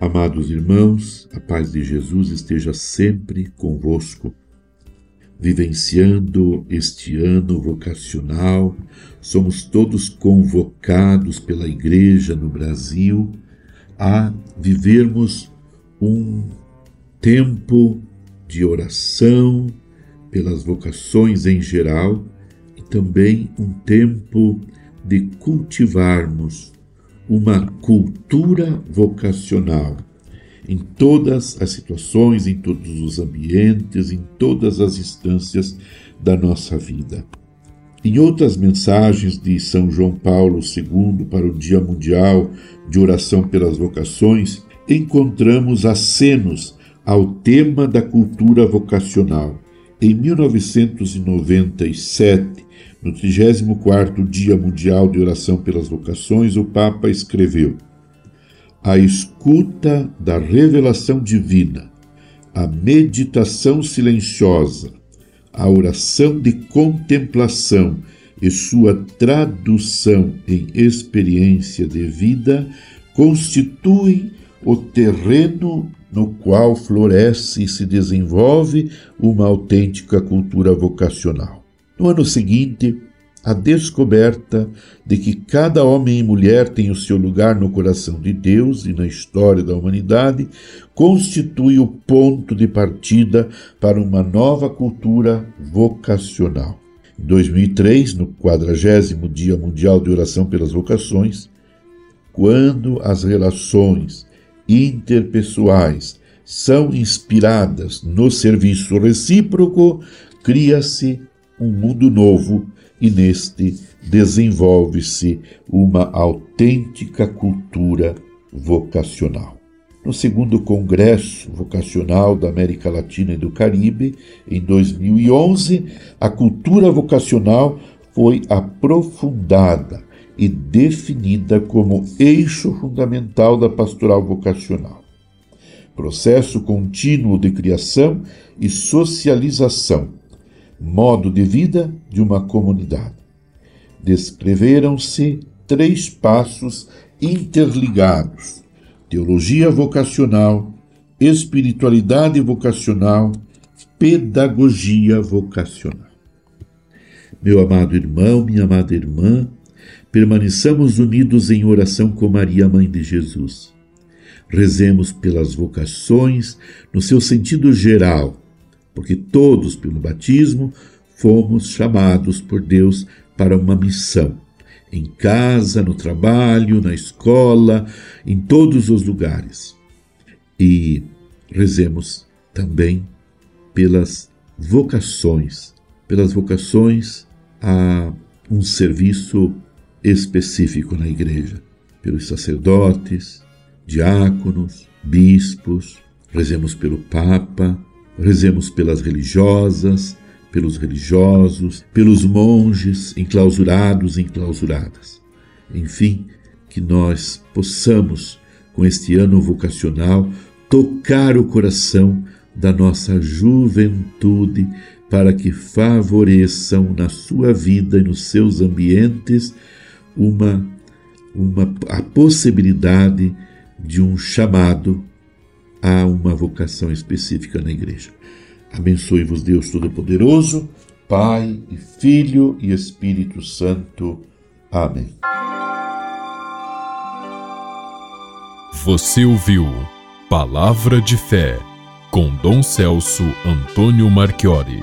Amados irmãos, a paz de Jesus esteja sempre convosco. Vivenciando este ano vocacional, somos todos convocados pela Igreja no Brasil a vivermos um tempo de oração pelas vocações em geral e também um tempo de cultivarmos uma cultura vocacional em todas as situações, em todos os ambientes, em todas as instâncias da nossa vida. Em outras mensagens de São João Paulo II para o Dia Mundial de Oração pelas Vocações, encontramos acenos ao tema da cultura vocacional. Em 1997, no 34º Dia Mundial de Oração pelas Vocações, o Papa escreveu: A escuta da revelação divina, a meditação silenciosa, a oração de contemplação e sua tradução em experiência de vida constituem o terreno no qual floresce e se desenvolve uma autêntica cultura vocacional. No ano seguinte, a descoberta de que cada homem e mulher tem o seu lugar no coração de Deus e na história da humanidade constitui o ponto de partida para uma nova cultura vocacional. Em 2003, no 40 Dia Mundial de Oração pelas Vocações, quando as relações interpessoais são inspiradas no serviço recíproco, cria-se um mundo novo e neste desenvolve-se uma autêntica cultura vocacional. No segundo Congresso Vocacional da América Latina e do Caribe, em 2011, a cultura vocacional foi aprofundada e definida como eixo fundamental da pastoral vocacional. Processo contínuo de criação e socialização modo de vida de uma comunidade. Descreveram-se três passos interligados: teologia vocacional, espiritualidade vocacional, pedagogia vocacional. Meu amado irmão, minha amada irmã, permaneçamos unidos em oração com Maria, Mãe de Jesus. Rezemos pelas vocações no seu sentido geral porque todos, pelo batismo, fomos chamados por Deus para uma missão. Em casa, no trabalho, na escola, em todos os lugares. E rezemos também pelas vocações, pelas vocações a um serviço específico na igreja, pelos sacerdotes, diáconos, bispos, rezemos pelo Papa, Rezemos pelas religiosas, pelos religiosos, pelos monges enclausurados e enclausuradas. Enfim, que nós possamos, com este ano vocacional, tocar o coração da nossa juventude para que favoreçam na sua vida e nos seus ambientes uma, uma a possibilidade de um chamado há uma vocação específica na igreja. Abençoe-vos, Deus Todo-Poderoso, Pai e Filho e Espírito Santo. Amém. Você ouviu Palavra de Fé com Dom Celso Antônio Marchiori.